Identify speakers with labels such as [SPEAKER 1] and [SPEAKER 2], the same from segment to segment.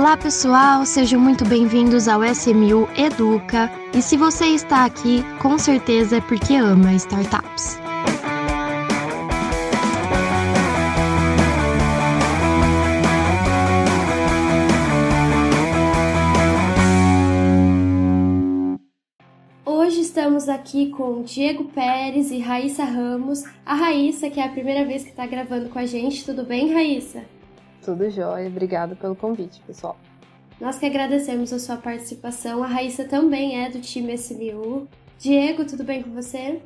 [SPEAKER 1] Olá pessoal, sejam muito bem-vindos ao SMU Educa. E se você está aqui, com certeza é porque ama startups. Hoje estamos aqui com Diego Pérez e Raíssa Ramos. A Raíssa, que é a primeira vez que está gravando com a gente. Tudo bem, Raíssa?
[SPEAKER 2] Tudo jóia, obrigada pelo convite, pessoal.
[SPEAKER 1] Nós que agradecemos a sua participação. A Raíssa também é do time SMU. Diego, tudo bem com você?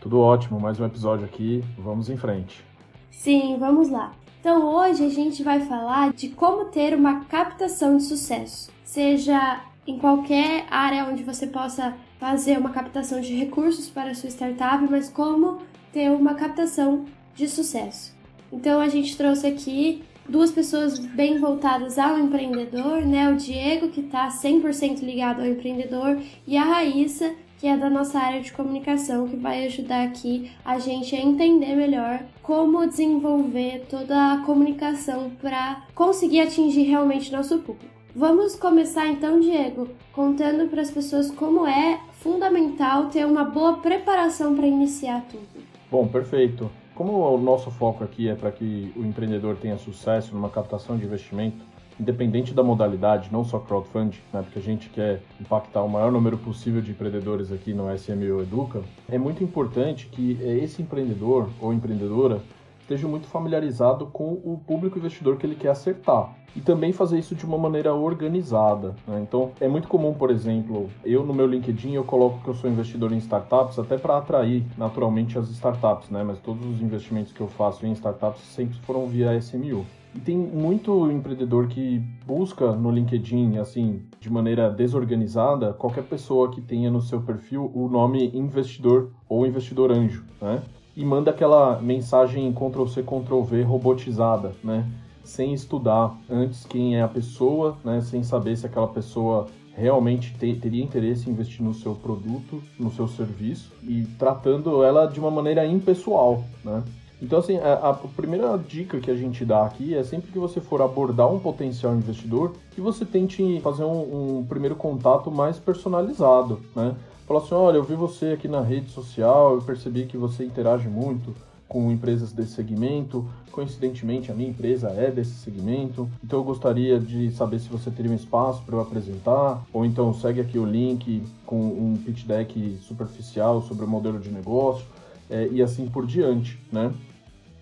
[SPEAKER 3] Tudo ótimo, mais um episódio aqui. Vamos em frente.
[SPEAKER 1] Sim, vamos lá. Então hoje a gente vai falar de como ter uma captação de sucesso, seja em qualquer área onde você possa fazer uma captação de recursos para a sua startup, mas como ter uma captação de sucesso. Então a gente trouxe aqui duas pessoas bem voltadas ao empreendedor, né? O Diego, que está 100% ligado ao empreendedor, e a Raíssa, que é da nossa área de comunicação, que vai ajudar aqui a gente a entender melhor como desenvolver toda a comunicação para conseguir atingir realmente nosso público. Vamos começar então, Diego, contando para as pessoas como é fundamental ter uma boa preparação para iniciar tudo.
[SPEAKER 3] Bom, perfeito. Como o nosso foco aqui é para que o empreendedor tenha sucesso numa captação de investimento, independente da modalidade, não só crowdfunding, né, porque a gente quer impactar o maior número possível de empreendedores aqui no SMU Educa, é muito importante que esse empreendedor ou empreendedora esteja muito familiarizado com o público investidor que ele quer acertar. E também fazer isso de uma maneira organizada. Né? Então, é muito comum, por exemplo, eu no meu LinkedIn eu coloco que eu sou investidor em startups, até para atrair naturalmente as startups, né? Mas todos os investimentos que eu faço em startups sempre foram via SMU. E tem muito empreendedor que busca no LinkedIn, assim, de maneira desorganizada, qualquer pessoa que tenha no seu perfil o nome investidor ou investidor anjo, né? E manda aquela mensagem Ctrl-C, Ctrl-V robotizada, né? Sem estudar antes quem é a pessoa, né? Sem saber se aquela pessoa realmente te, teria interesse em investir no seu produto, no seu serviço e tratando ela de uma maneira impessoal, né? Então, assim, a, a, primeira dica que a gente dá aqui é sempre que você for abordar um potencial investidor, que você tente fazer um, um primeiro contato mais personalizado, né? Falou assim: olha, eu vi você aqui na rede social, eu percebi que você interage muito com empresas desse segmento. Coincidentemente, a minha empresa é desse segmento. Então, eu gostaria de saber se você teria um espaço para eu apresentar. Ou então, segue aqui o link com um pitch deck superficial sobre o modelo de negócio é, e assim por diante, né?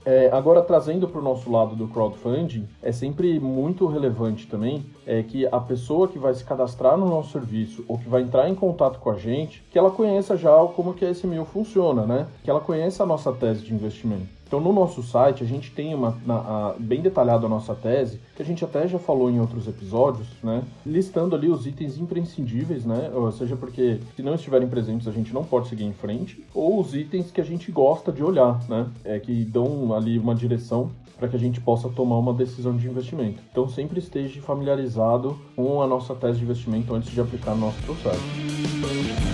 [SPEAKER 3] É, agora, trazendo para o nosso lado do crowdfunding, é sempre muito relevante também é que a pessoa que vai se cadastrar no nosso serviço ou que vai entrar em contato com a gente, que ela conheça já como que a SMU funciona, né? Que ela conheça a nossa tese de investimento. Então, no nosso site, a gente tem uma na, a, bem detalhado a nossa tese, que a gente até já falou em outros episódios, né? Listando ali os itens imprescindíveis, né? Ou seja, porque se não estiverem presentes, a gente não pode seguir em frente, ou os itens que a gente gosta de olhar, né? É, que dão ali uma direção para que a gente possa tomar uma decisão de investimento. Então, sempre esteja familiarizado com a nossa tese de investimento antes de aplicar no nosso processo.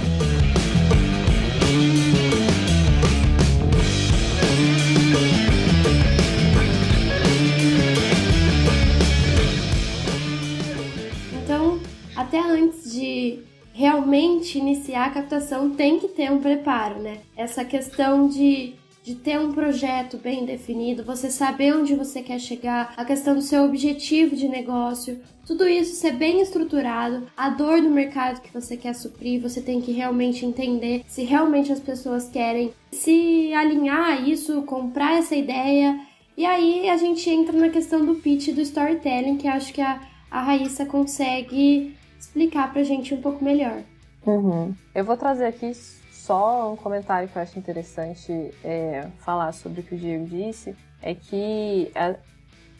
[SPEAKER 1] Realmente iniciar a captação, tem que ter um preparo, né? Essa questão de de ter um projeto bem definido, você saber onde você quer chegar, a questão do seu objetivo de negócio, tudo isso ser bem estruturado, a dor do mercado que você quer suprir, você tem que realmente entender se realmente as pessoas querem se alinhar a isso, comprar essa ideia. E aí a gente entra na questão do pitch do storytelling, que acho que a, a Raíssa consegue explicar pra gente um pouco melhor.
[SPEAKER 2] Uhum. Eu vou trazer aqui só um comentário que eu acho interessante é, falar sobre o que o Diego disse, é que a,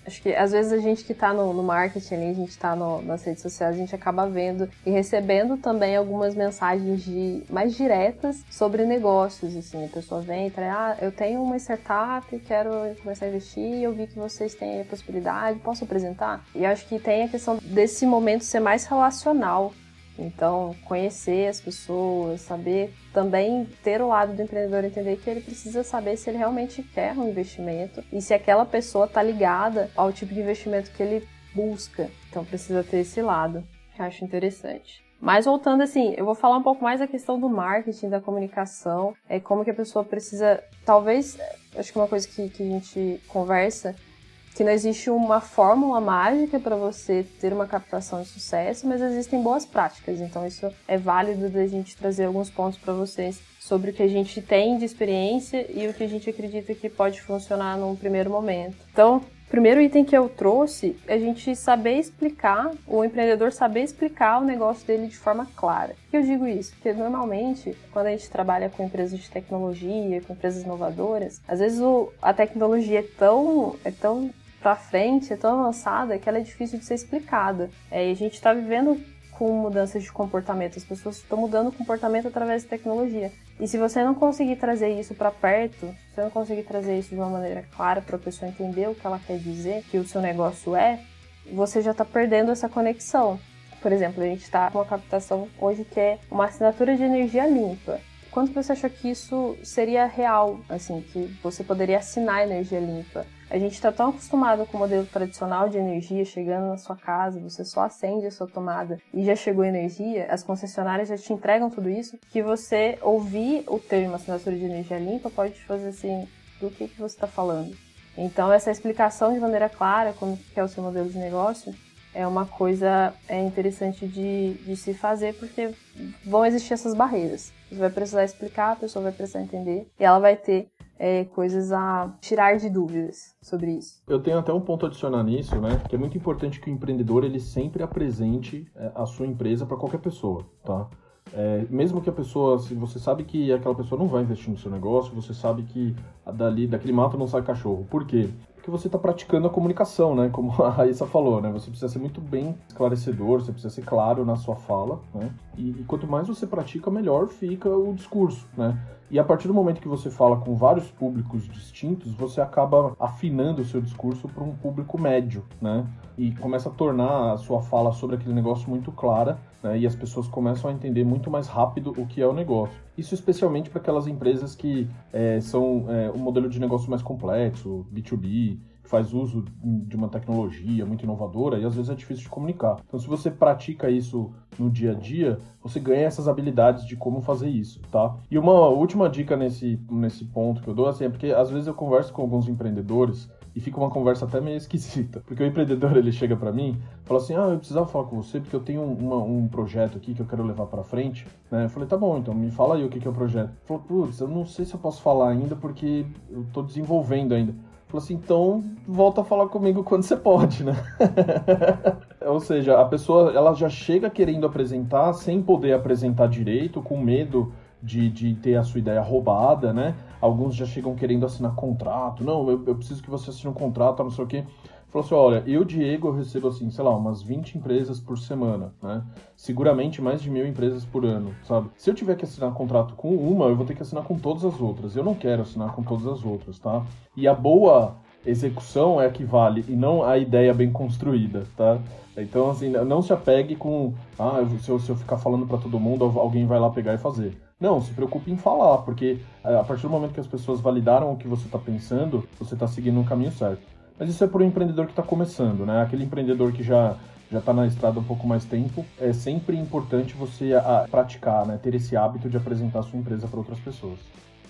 [SPEAKER 2] acho que às vezes a gente que está no, no, marketing a gente está nas redes sociais, a gente acaba vendo e recebendo também algumas mensagens de, mais diretas sobre negócios, assim, a pessoa vem e traz, ah, eu tenho uma startup, quero começar a investir, eu vi que vocês têm a possibilidade, posso apresentar? E acho que tem a questão desse momento ser mais relacional, então, conhecer as pessoas, saber também ter o lado do empreendedor entender que ele precisa saber se ele realmente quer um investimento e se aquela pessoa está ligada ao tipo de investimento que ele busca. Então precisa ter esse lado, que eu acho interessante. Mas voltando assim, eu vou falar um pouco mais da questão do marketing, da comunicação, é como que a pessoa precisa, talvez, acho que uma coisa que, que a gente conversa, que não existe uma fórmula mágica para você ter uma captação de sucesso, mas existem boas práticas. Então isso é válido da gente trazer alguns pontos para vocês sobre o que a gente tem de experiência e o que a gente acredita que pode funcionar num primeiro momento. Então, primeiro item que eu trouxe é a gente saber explicar, o empreendedor saber explicar o negócio dele de forma clara. Por que eu digo isso? Porque normalmente, quando a gente trabalha com empresas de tecnologia, com empresas inovadoras, às vezes o, a tecnologia é tão, é tão pra frente, é tão avançada que ela é difícil de ser explicada. É, e a gente está vivendo com mudanças de comportamento, as pessoas estão mudando o comportamento através da tecnologia. E se você não conseguir trazer isso para perto, se você não conseguir trazer isso de uma maneira clara para a pessoa entender o que ela quer dizer, que o seu negócio é, você já está perdendo essa conexão. Por exemplo, a gente está com uma captação hoje que é uma assinatura de energia limpa. Quanto você achou que isso seria real, assim, que você poderia assinar energia limpa? A gente está tão acostumado com o modelo tradicional de energia chegando na sua casa, você só acende a sua tomada e já chegou energia, as concessionárias já te entregam tudo isso, que você ouvir o termo assinatura de energia limpa pode te fazer assim, do que, que você está falando. Então, essa explicação de maneira clara, como que é o seu modelo de negócio, é uma coisa é interessante de, de se fazer, porque vão existir essas barreiras. Você vai precisar explicar, a pessoa vai precisar entender, e ela vai ter é, coisas a tirar de dúvidas sobre isso.
[SPEAKER 3] Eu tenho até um ponto adicionar nisso, né? Que é muito importante que o empreendedor ele sempre apresente é, a sua empresa para qualquer pessoa, tá? É, mesmo que a pessoa, se você sabe que aquela pessoa não vai investir no seu negócio, você sabe que dali, daquele mato não sai cachorro. Por quê? Porque você está praticando a comunicação, né? Como a Raíssa falou, né? Você precisa ser muito bem esclarecedor, você precisa ser claro na sua fala, né? E, e quanto mais você pratica, melhor fica o discurso, né? E a partir do momento que você fala com vários públicos distintos, você acaba afinando o seu discurso para um público médio, né? E começa a tornar a sua fala sobre aquele negócio muito clara, né? E as pessoas começam a entender muito mais rápido o que é o negócio. Isso especialmente para aquelas empresas que é, são é, um modelo de negócio mais complexo, B2B, faz uso de uma tecnologia muito inovadora e às vezes é difícil de comunicar. Então, se você pratica isso no dia a dia, você ganha essas habilidades de como fazer isso, tá? E uma última dica nesse, nesse ponto que eu dou, assim, é porque às vezes eu converso com alguns empreendedores e fica uma conversa até meio esquisita. Porque o empreendedor ele chega para mim fala assim: Ah, eu precisava falar com você porque eu tenho uma, um projeto aqui que eu quero levar para frente. Né? Eu falei: Tá bom, então me fala aí o que, que é o projeto. Ele falou: Putz, eu não sei se eu posso falar ainda porque eu tô desenvolvendo ainda. Falou assim, então volta a falar comigo quando você pode, né? Ou seja, a pessoa ela já chega querendo apresentar sem poder apresentar direito, com medo de, de ter a sua ideia roubada, né? Alguns já chegam querendo assinar contrato. Não, eu, eu preciso que você assine um contrato, não sei o quê. Falou assim, olha, eu, Diego, recebo, assim, sei lá, umas 20 empresas por semana, né? Seguramente mais de mil empresas por ano, sabe? Se eu tiver que assinar contrato com uma, eu vou ter que assinar com todas as outras. Eu não quero assinar com todas as outras, tá? E a boa execução é a que vale, e não a ideia bem construída, tá? Então, assim, não se apegue com, ah, se eu, se eu ficar falando para todo mundo, alguém vai lá pegar e fazer. Não, se preocupe em falar, porque eh, a partir do momento que as pessoas validaram o que você está pensando, você está seguindo um caminho certo. Mas isso é para o empreendedor que está começando, né? Aquele empreendedor que já já está na estrada um pouco mais tempo, é sempre importante você a, a praticar, né? Ter esse hábito de apresentar a sua empresa para outras pessoas.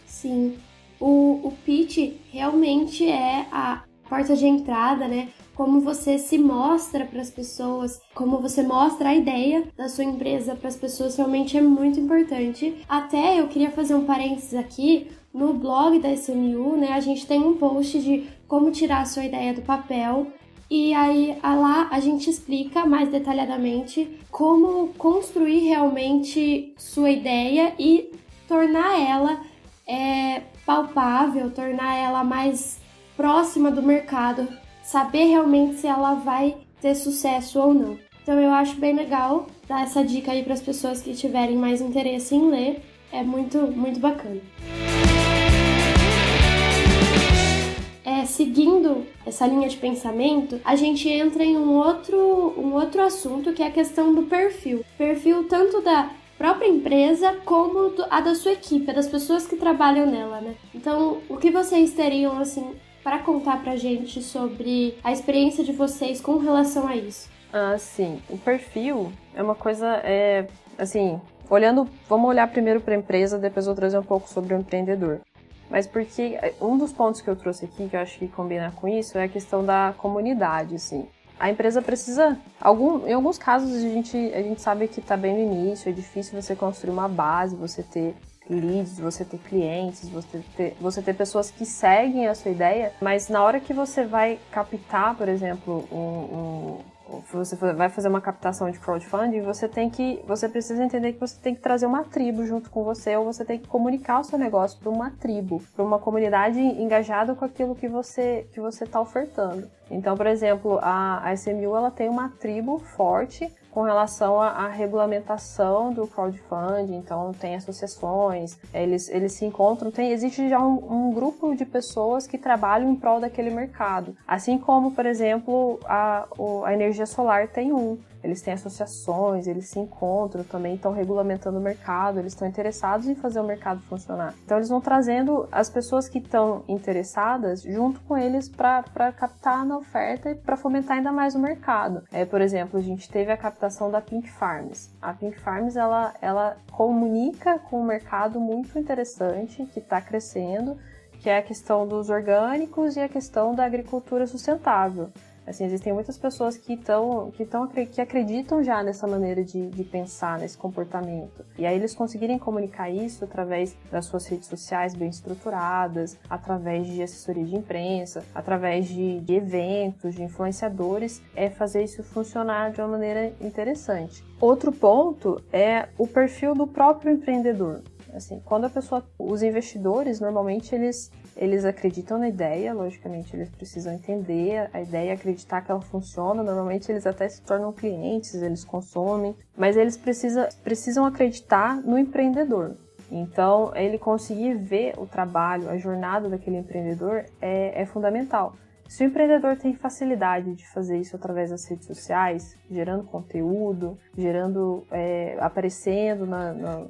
[SPEAKER 1] Sim. O, o pitch realmente é a porta de entrada, né? Como você se mostra para as pessoas, como você mostra a ideia da sua empresa para as pessoas realmente é muito importante. Até eu queria fazer um parênteses aqui, no blog da SMU, né, a gente tem um post de como tirar a sua ideia do papel. E aí lá a gente explica mais detalhadamente como construir realmente sua ideia e tornar ela é, palpável, tornar ela mais próxima do mercado, saber realmente se ela vai ter sucesso ou não. Então eu acho bem legal dar essa dica aí para as pessoas que tiverem mais interesse em ler, é muito muito bacana. É, seguindo essa linha de pensamento, a gente entra em um outro, um outro assunto que é a questão do perfil. Perfil tanto da própria empresa como a da sua equipe, das pessoas que trabalham nela, né? Então, o que vocês teriam, assim, para contar pra gente sobre a experiência de vocês com relação a isso.
[SPEAKER 2] Ah, sim. O perfil é uma coisa, é, assim, olhando, vamos olhar primeiro para a empresa, depois vou trazer um pouco sobre o empreendedor. Mas porque um dos pontos que eu trouxe aqui, que eu acho que combina com isso, é a questão da comunidade, assim. A empresa precisa, algum, em alguns casos a gente, a gente sabe que está bem no início, é difícil você construir uma base, você ter leads, você ter clientes, você ter, você ter pessoas que seguem a sua ideia, mas na hora que você vai captar, por exemplo, um você vai fazer uma captação de crowdfunding, você tem que, você precisa entender que você tem que trazer uma tribo junto com você ou você tem que comunicar o seu negócio para uma tribo, para uma comunidade engajada com aquilo que você que você está ofertando. Então, por exemplo, a, a SMU ela tem uma tribo forte com relação à, regulamentação do crowdfunding, então tem associações, eles, eles se encontram, tem, existe já um, um, grupo de pessoas que trabalham em prol daquele mercado. Assim como, por exemplo, a, a energia solar tem um eles têm associações, eles se encontram também, estão regulamentando o mercado, eles estão interessados em fazer o mercado funcionar. Então eles vão trazendo as pessoas que estão interessadas junto com eles para captar na oferta e para fomentar ainda mais o mercado. É, por exemplo, a gente teve a captação da Pink Farms. A Pink Farms ela, ela comunica com um mercado muito interessante que está crescendo, que é a questão dos orgânicos e a questão da agricultura sustentável. Assim, existem muitas pessoas que estão que, tão, que acreditam já nessa maneira de, de pensar, nesse comportamento. E aí eles conseguirem comunicar isso através das suas redes sociais bem estruturadas, através de assessoria de imprensa, através de, de eventos, de influenciadores, é fazer isso funcionar de uma maneira interessante. Outro ponto é o perfil do próprio empreendedor. Assim, quando a pessoa, os investidores normalmente eles eles acreditam na ideia, logicamente eles precisam entender a ideia, acreditar que ela funciona. Normalmente eles até se tornam clientes, eles consomem, mas eles precisa, precisam acreditar no empreendedor. Então, ele conseguir ver o trabalho, a jornada daquele empreendedor é, é fundamental. Se o empreendedor tem facilidade de fazer isso através das redes sociais, gerando conteúdo, gerando, é, aparecendo na, na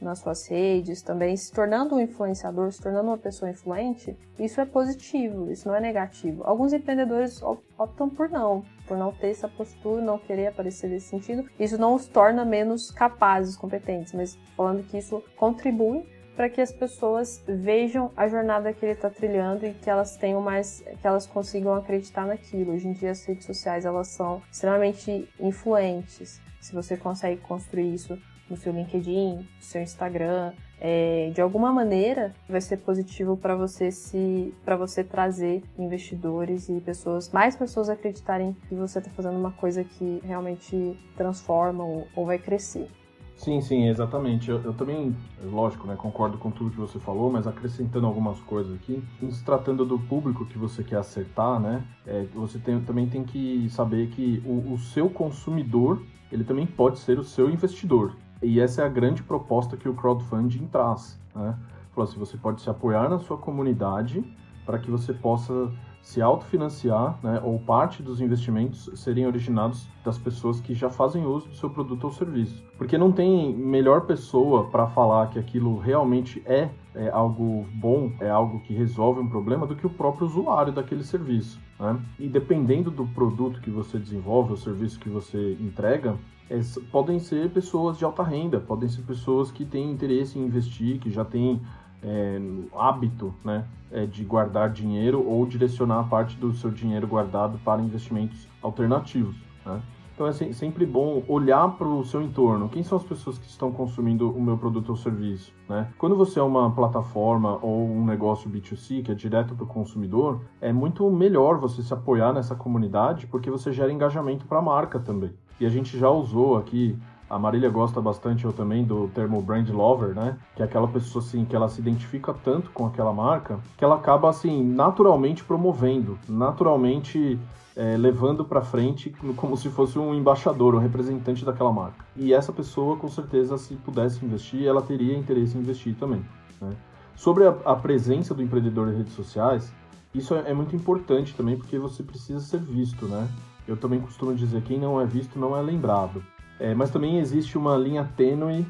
[SPEAKER 2] nas suas redes, também se tornando um influenciador, se tornando uma pessoa influente, isso é positivo, isso não é negativo. Alguns empreendedores optam por não, por não ter essa postura, não querer aparecer nesse sentido. Isso não os torna menos capazes, competentes, mas falando que isso contribui para que as pessoas vejam a jornada que ele está trilhando e que elas tenham mais, que elas consigam acreditar naquilo. Hoje em dia as redes sociais elas são extremamente influentes. Se você consegue construir isso no seu LinkedIn, no seu Instagram, é, de alguma maneira vai ser positivo para você se para você trazer investidores e pessoas mais pessoas acreditarem que você está fazendo uma coisa que realmente transforma ou, ou vai crescer.
[SPEAKER 3] Sim sim exatamente. Eu, eu, também lógico né concordo com tudo que você falou mas acrescentando algumas coisas aqui se tratando do público que você quer acertar né é, você tem, também tem que saber que o, o seu consumidor ele também pode ser o seu investidor e essa é a grande proposta que o crowdfunding traz. Né? Falou assim, você pode se apoiar na sua comunidade para que você possa se autofinanciar, né, ou parte dos investimentos serem originados das pessoas que já fazem uso do seu produto ou serviço. Porque não tem melhor pessoa para falar que aquilo realmente é, é, algo bom, é algo que resolve um problema, do que o próprio usuário daquele serviço. Né? E dependendo do produto que você desenvolve, o serviço que você entrega, é, podem ser pessoas de alta renda, podem ser pessoas que têm interesse em investir, que já têm é, hábito né, é, de guardar dinheiro ou direcionar parte do seu dinheiro guardado para investimentos alternativos. Né? Então é sempre bom olhar para o seu entorno. Quem são as pessoas que estão consumindo o meu produto ou serviço? Né? Quando você é uma plataforma ou um negócio B2C, que é direto para o consumidor, é muito melhor você se apoiar nessa comunidade porque você gera engajamento para a marca também. E a gente já usou aqui a Marília gosta bastante, eu também, do termo brand lover, né? Que é aquela pessoa, assim, que ela se identifica tanto com aquela marca, que ela acaba, assim, naturalmente promovendo, naturalmente é, levando para frente como se fosse um embaixador, um representante daquela marca. E essa pessoa, com certeza, se pudesse investir, ela teria interesse em investir também. Né? Sobre a, a, presença do empreendedor em redes sociais, isso é, é muito importante também, porque você precisa ser visto, né? Eu também costumo dizer, quem não é visto não é lembrado. É, mas também existe uma linha tênue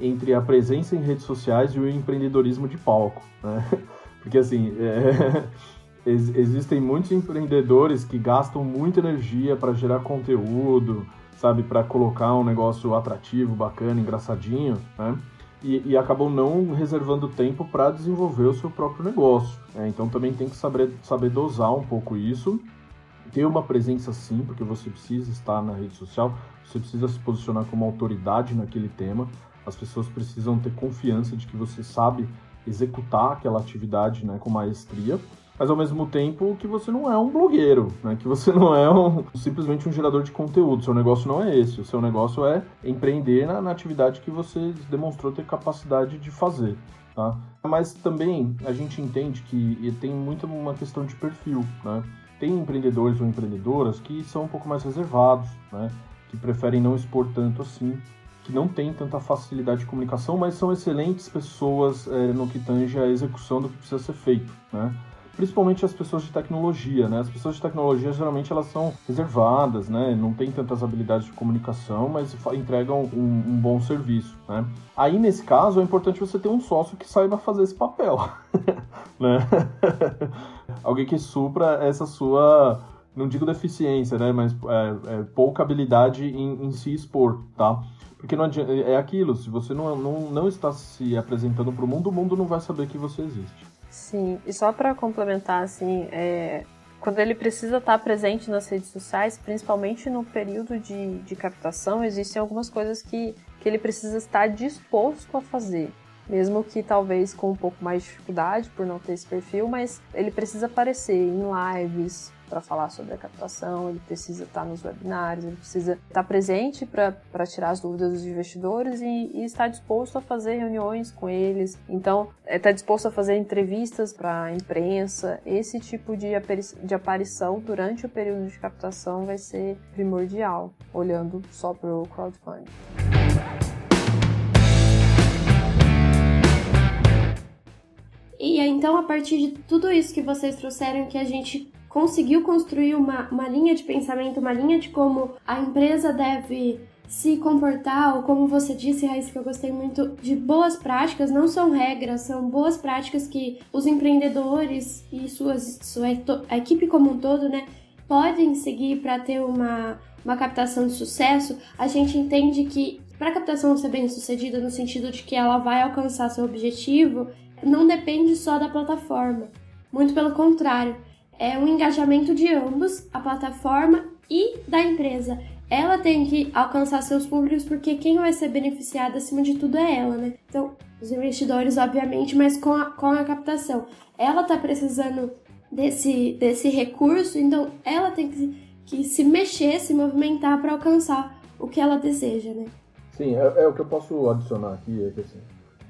[SPEAKER 3] entre a presença em redes sociais e o empreendedorismo de palco, né? Porque assim, é, ex existem muitos empreendedores que gastam muita energia para gerar conteúdo, sabe, para colocar um negócio atrativo, bacana, engraçadinho, né? E, e acabam não reservando tempo para desenvolver o seu próprio negócio. Né? Então também tem que saber, saber dosar um pouco isso ter uma presença sim, porque você precisa estar na rede social, você precisa se posicionar como autoridade naquele tema, as pessoas precisam ter confiança de que você sabe executar aquela atividade né, com maestria, mas ao mesmo tempo que você não é um blogueiro, né? que você não é um, simplesmente um gerador de conteúdo. Seu negócio não é esse. O seu negócio é empreender na, na atividade que você demonstrou ter capacidade de fazer. Tá? Mas também a gente entende que tem muito uma questão de perfil. Né? Tem empreendedores ou empreendedoras que são um pouco mais reservados, né? que preferem não expor tanto assim, que não têm tanta facilidade de comunicação, mas são excelentes pessoas é, no que tange a execução do que precisa ser feito. Né? Principalmente as pessoas de tecnologia, né? As pessoas de tecnologia geralmente elas são reservadas, né? Não têm tantas habilidades de comunicação, mas entregam um, um bom serviço, né? Aí nesse caso é importante você ter um sócio que saiba fazer esse papel, né? Alguém que supra essa sua não digo deficiência, né? Mas é, é, pouca habilidade em, em se expor, tá? Porque não adianta, é aquilo, se você não, não, não está se apresentando para o mundo, o mundo não vai saber que você existe.
[SPEAKER 2] Sim, e só para complementar, assim, é, quando ele precisa estar presente nas redes sociais, principalmente no período de, de captação, existem algumas coisas que, que ele precisa estar disposto a fazer. Mesmo que talvez com um pouco mais de dificuldade por não ter esse perfil, mas ele precisa aparecer em lives, para falar sobre a captação, ele precisa estar nos webinários, ele precisa estar presente para tirar as dúvidas dos investidores e, e, estar disposto a fazer reuniões com eles. Então, estar é, disposto a fazer entrevistas para a imprensa. Esse tipo de, de aparição durante o período de captação vai ser primordial, olhando só para o crowdfunding.
[SPEAKER 1] E então, a partir de tudo isso que vocês trouxeram, que a gente conseguiu construir uma, uma linha de pensamento, uma linha de como a empresa deve se comportar, ou como você disse, Raíssa, que eu gostei muito, de boas práticas, não são regras, são boas práticas que os empreendedores e suas, sua a equipe como um todo, né, podem seguir para ter uma, uma captação de sucesso, a gente entende que para a captação ser bem sucedida, no sentido de que ela vai alcançar seu objetivo, não depende só da plataforma. Muito pelo contrário, é um engajamento de ambos, a plataforma e da empresa. Ela tem que alcançar seus públicos porque quem vai ser beneficiado acima de tudo é ela, né? Então, os investidores, obviamente, mas com a, com a captação. Ela tá precisando desse, desse recurso, então ela tem que, que se mexer, se movimentar para alcançar o que ela deseja, né?
[SPEAKER 3] Sim, é, é, o que eu posso adicionar aqui, é que assim,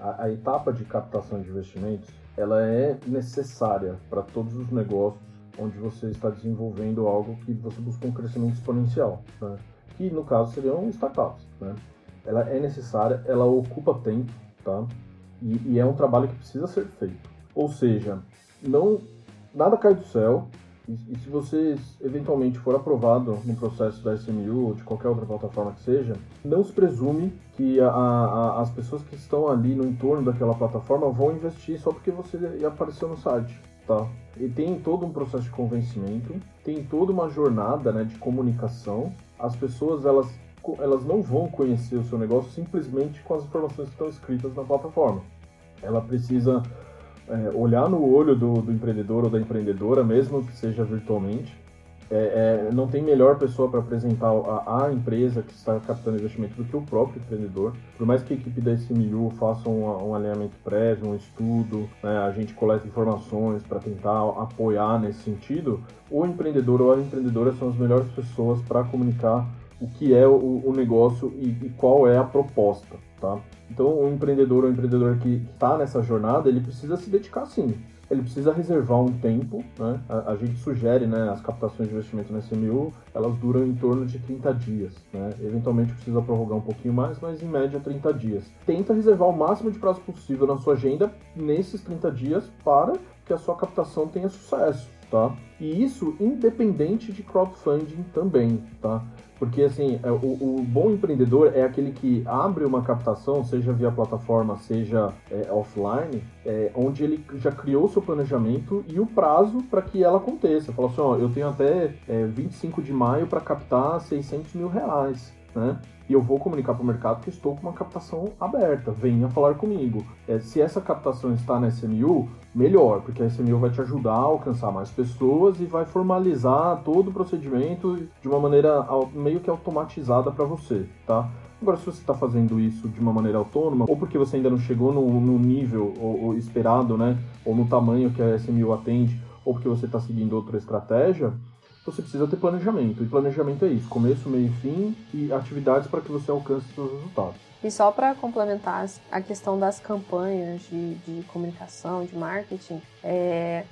[SPEAKER 3] a, a etapa de captação de investimentos, ela é necessária para todos os negócios onde você está desenvolvendo algo que você busca um crescimento exponencial, né? que no caso seriam startups. Né? Ela é necessária, ela ocupa tempo, tá? E, e, é um trabalho que precisa ser feito. Ou seja, não nada cai do céu. E, e se você eventualmente for aprovado no processo da SMU ou de qualquer outra plataforma que seja, não se presume que a, a, as pessoas que estão ali no entorno daquela plataforma vão investir só porque você apareceu no site tá? E tem todo um processo de convencimento, tem toda uma jornada né, de comunicação. As pessoas elas, elas não vão conhecer o seu negócio simplesmente com as informações que estão escritas na plataforma. Ela precisa é, olhar no olho do, do empreendedor ou da empreendedora, mesmo que seja virtualmente, é, é, não tem melhor pessoa para apresentar a, a, empresa que está captando investimento do que o próprio empreendedor. Por mais que a equipe da SMU faça um, um alinhamento prévio, um estudo, né, a gente coleta informações para tentar apoiar nesse sentido, o empreendedor ou a empreendedora são as melhores pessoas para comunicar o que é o, o negócio e, e, qual é a proposta, tá? Então, o empreendedor ou empreendedor que está nessa jornada, ele precisa se dedicar sim ele precisa reservar um tempo, né? A, a, gente sugere, né, as captações de investimento na SMU, elas duram em torno de 30 dias, né? Eventualmente precisa prorrogar um pouquinho mais, mas em média 30 dias. Tenta reservar o máximo de prazo possível na sua agenda nesses 30 dias para que a sua captação tenha sucesso. tá? E isso independente de crowdfunding também, tá? Porque, assim, é, o, o, bom empreendedor é aquele que abre uma captação, seja via plataforma, seja é, offline, é, onde ele já criou seu planejamento e o prazo para que ela aconteça. Fala assim, ó, eu tenho até 25 é, de maio para captar 600 mil reais, né? e eu vou comunicar para o mercado que estou com uma captação aberta, venha falar comigo. É, se essa captação está na SMU, melhor, porque a SMU vai te ajudar a alcançar mais pessoas e vai formalizar todo o procedimento de uma maneira meio que automatizada para você, tá? Agora, se você está fazendo isso de uma maneira autônoma, ou porque você ainda não chegou no, no nível ou, ou esperado, né, ou no tamanho que a SMU atende, ou porque você está seguindo outra estratégia, você precisa ter planejamento. E planejamento é isso: começo, meio e fim e atividades para que você alcance seus resultados.
[SPEAKER 2] E só para complementar a questão das campanhas de, de comunicação, de marketing, é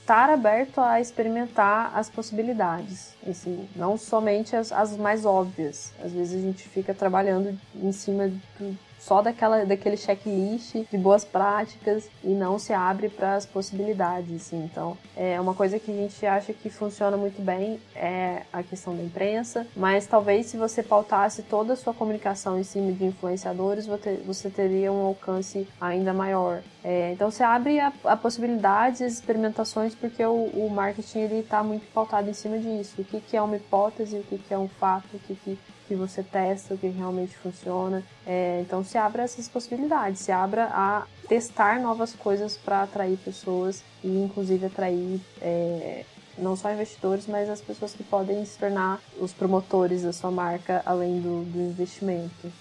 [SPEAKER 2] estar aberto a experimentar as possibilidades, assim, não somente as, as mais óbvias. Às vezes a gente fica trabalhando em cima do, só daquela, daquele checklist de boas práticas e não se abre para as possibilidades. Assim. Então, é uma coisa que a gente acha que funciona muito bem é a questão da imprensa, mas talvez se você pautasse toda a sua comunicação em cima de influenciadores, você teria um alcance ainda maior. É, então, você abre a, a possibilidades e experimentações porque o, o marketing está muito pautado em cima disso. O que, que é uma hipótese, o que, que é um fato, o que, que que você testa, o que realmente funciona. É, então se abra essas possibilidades, se abra a testar novas coisas para atrair pessoas e inclusive atrair é, não só investidores, mas as pessoas que podem se tornar os promotores da sua marca além do, do investimento.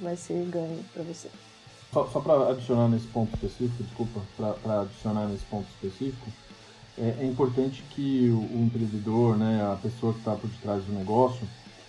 [SPEAKER 2] Vai ser ganho para você.
[SPEAKER 3] Só, só para adicionar nesse ponto específico, desculpa, para adicionar nesse ponto específico, é, é importante que o, o empreendedor, né, a pessoa que está por detrás do negócio,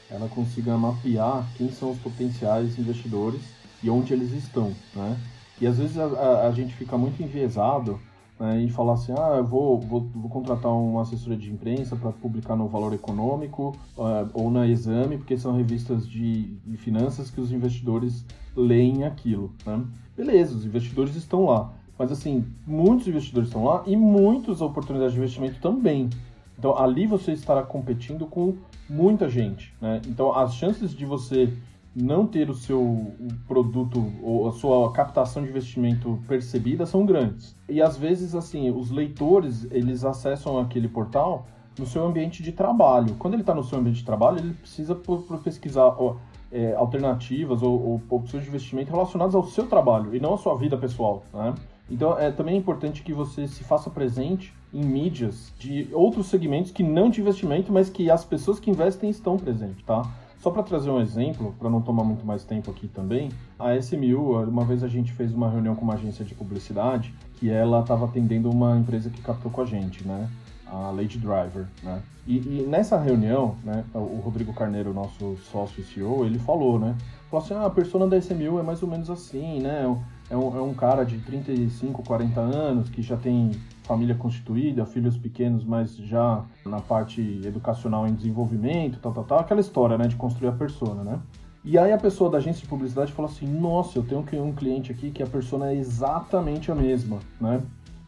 [SPEAKER 3] ela consiga mapear quem são os potenciais investidores e onde eles estão, né? E às vezes a, a, a gente fica muito enviesado né, e falar assim, ah, eu vou, vou, vou contratar uma assessoria de imprensa para publicar no Valor Econômico uh, ou na Exame, porque são revistas de, de, finanças que os investidores leem aquilo, né? Beleza, os investidores estão lá. Mas assim, muitos investidores estão lá e muitas oportunidades de investimento também. Então ali você estará competindo com muita gente, né? Então as chances de você não ter o seu produto ou a sua captação de investimento percebida são grandes. E às vezes assim, os leitores, eles acessam aquele portal no seu ambiente de trabalho. Quando ele está no seu ambiente de trabalho, ele precisa por, por pesquisar ó, é, alternativas ou, ou opções de investimento relacionadas ao seu trabalho e não à sua vida pessoal, né? Então, é também é importante que você se faça presente em mídias de outros segmentos que não de investimento, mas que as pessoas que investem estão presentes, tá? Só para trazer um exemplo, para não tomar muito mais tempo aqui também, a SMU, uma vez a gente fez uma reunião com uma agência de publicidade que ela estava atendendo uma empresa que captou com a gente, né? A Lady Driver, né? E, e, nessa reunião, né, o Rodrigo Carneiro, nosso sócio e CEO, ele falou, né? Falou assim, ah, a persona da SMU é mais ou menos assim, né? É um, é um cara de 35, 40 anos que já tem família constituída, filhos pequenos, mas já na parte educacional em desenvolvimento, tal, tal, tal, aquela história, né, de construir a persona, né? E aí a pessoa da agência de publicidade fala assim, nossa, eu tenho um cliente aqui que a persona é exatamente a mesma, né?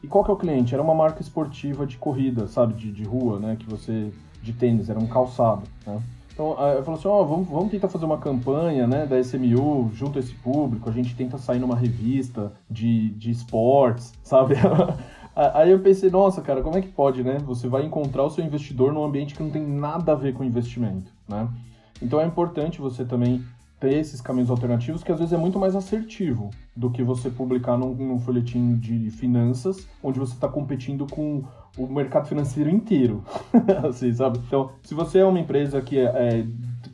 [SPEAKER 3] E qual que é o cliente? Era uma marca esportiva de corrida, sabe, de, de rua, né, que você, de tênis, era um calçado, né? Então, eu falo assim, ó, oh, vamos, vamos tentar fazer uma campanha, né, da SMU junto a esse público, a gente tenta sair numa revista de, de esportes, sabe? Aí eu pensei, nossa, cara, como é que pode, né? Você vai encontrar o seu investidor num ambiente que não tem nada a ver com investimento, né? Então é importante você também ter esses caminhos alternativos que às vezes é muito mais assertivo do que você publicar num, num folhetim de finanças, onde você está competindo com o mercado financeiro inteiro, assim, sabe? Então, se você é uma empresa que é, é,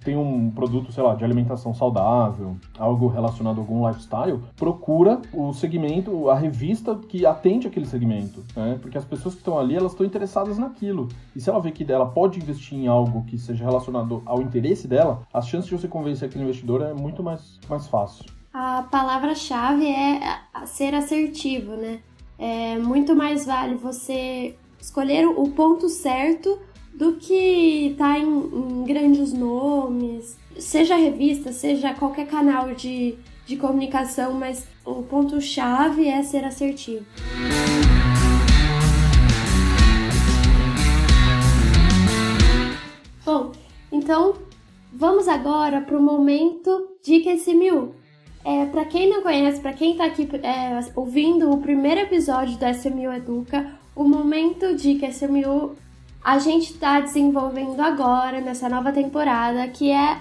[SPEAKER 3] tem um produto, sei lá, de alimentação saudável, algo relacionado a algum lifestyle, procura o segmento, a revista que atende aquele segmento, né? Porque as pessoas que estão ali, elas estão interessadas naquilo. E se ela vê que ela pode investir em algo que seja relacionado ao interesse dela, as chances de você convencer aquele investidor é muito mais, mais fácil.
[SPEAKER 1] A palavra-chave é ser assertivo, né? É muito mais vale você escolher o ponto certo do que tá em, em grandes nomes, seja revista, seja qualquer canal de, de comunicação, mas o ponto-chave é ser assertivo. Bom, então vamos agora para o momento Dica SMU. É, para quem não conhece, para quem está aqui é, ouvindo o primeiro episódio da SMU Educa, o momento Dica SMU a gente está desenvolvendo agora nessa nova temporada, que é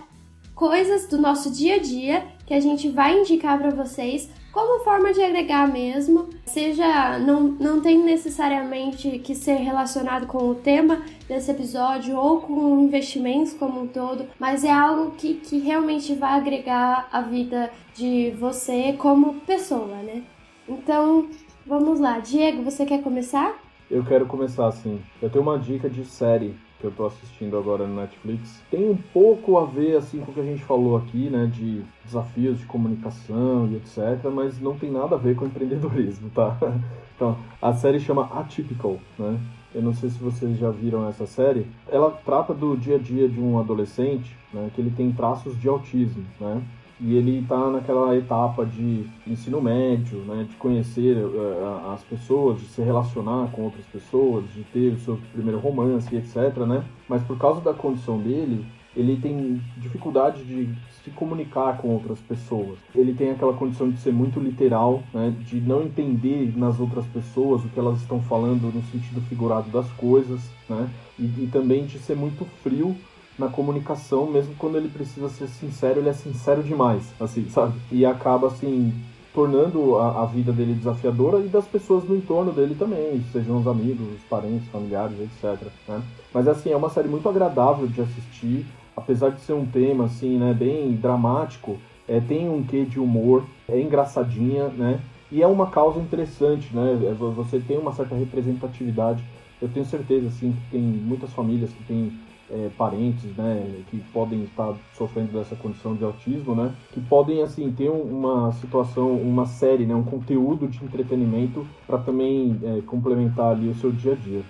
[SPEAKER 1] coisas do nosso dia a dia que a gente vai indicar para vocês como forma de agregar mesmo, seja não, não tem necessariamente que ser relacionado com o tema desse episódio ou com investimentos como um todo, mas é algo que, que realmente vai agregar a vida de você como pessoa, né? Então, vamos lá. Diego, você quer começar?
[SPEAKER 3] Eu quero começar assim. Eu tenho uma dica de série que eu tô assistindo agora no Netflix, tem um pouco a ver assim com o que a gente falou aqui, né, de desafios de comunicação e etc, mas não tem nada a ver com empreendedorismo, tá? Então, a série chama Atypical, né? Eu não sei se vocês já viram essa série. Ela trata do dia a dia de um adolescente, né, que ele tem traços de autismo, né? E ele está naquela etapa de ensino médio, né, de conhecer uh, as pessoas, de se relacionar com outras pessoas, de ter o seu primeiro romance, etc. Né? Mas por causa da condição dele, ele tem dificuldade de se comunicar com outras pessoas. Ele tem aquela condição de ser muito literal, né, de não entender nas outras pessoas o que elas estão falando no sentido figurado das coisas, né, e, e também de ser muito frio na comunicação, mesmo quando ele precisa ser sincero, ele é sincero demais, assim, sabe? E acaba, assim, tornando a, a, vida dele desafiadora e das pessoas no entorno dele também, sejam os amigos, os parentes, familiares, etc. Né? Mas, assim, é uma série muito agradável de assistir, apesar de ser um tema, assim, né, bem dramático, é, tem um quê de humor, é engraçadinha, né? E é uma causa interessante, né? É, você tem uma certa representatividade. Eu tenho certeza, assim, que tem muitas famílias que têm é, parentes, né, que podem estar sofrendo dessa condição de autismo, né, que podem assim ter uma situação, uma série, né, um conteúdo de entretenimento para também é, complementar ali o seu dia a dia.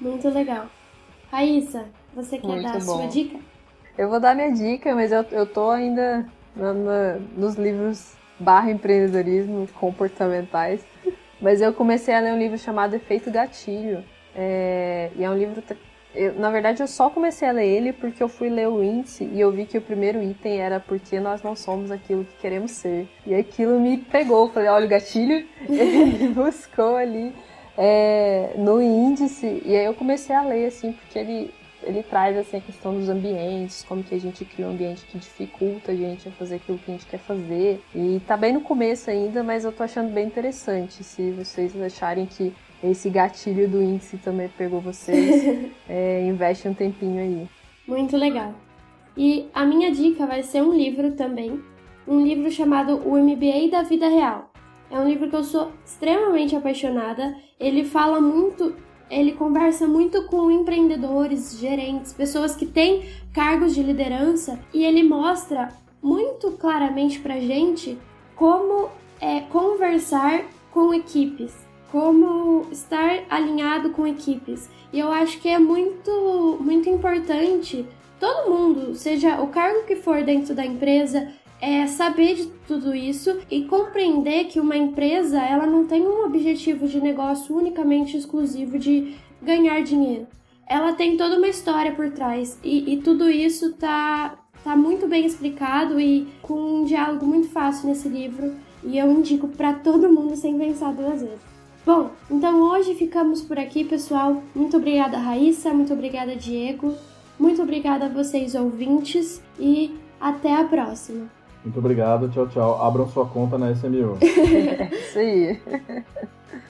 [SPEAKER 1] Muito legal. Raíssa, você quer Muito dar a bom. sua dica?
[SPEAKER 2] Eu vou dar minha dica, mas eu, eu tô ainda na, na, nos livros barra empreendedorismo comportamentais. Mas eu comecei a ler um livro chamado Efeito Gatilho. É, e é um livro eu, na verdade, eu só comecei a ler ele porque eu fui ler o índice e eu vi que o primeiro item era porque nós não somos aquilo que queremos ser. E aquilo me pegou. Falei, olha o gatilho. ele buscou ali é, no índice. E aí eu comecei a ler, assim, porque ele, ele traz assim, a questão dos ambientes, como que a gente cria um ambiente que dificulta a gente a fazer aquilo que a gente quer fazer. E tá bem no começo ainda, mas eu tô achando bem interessante. Se vocês acharem que esse gatilho do índice também pegou vocês, é, investe um tempinho aí.
[SPEAKER 1] Muito legal. E a minha dica vai ser um livro também, um livro chamado O MBA da Vida Real. É um livro que eu sou extremamente apaixonada. Ele fala muito, ele conversa muito com empreendedores, gerentes, pessoas que têm cargos de liderança e ele mostra muito claramente pra gente como é conversar com equipes como estar alinhado com equipes. E eu acho que é muito, muito importante todo mundo, seja o cargo que for dentro da empresa, é saber de tudo isso e compreender que uma empresa ela não tem um objetivo de negócio unicamente exclusivo de ganhar dinheiro. Ela tem toda uma história por trás e, e tudo isso tá, tá muito bem explicado e com um diálogo muito fácil nesse livro. E eu indico para todo mundo sem pensar duas vezes. Bom, então hoje ficamos por aqui, pessoal. Muito obrigada, Raíssa. Muito obrigada, Diego. Muito obrigada a vocês, ouvintes. E até a próxima.
[SPEAKER 3] Muito obrigado. Tchau, tchau. Abram sua conta na SMU.
[SPEAKER 2] Isso aí.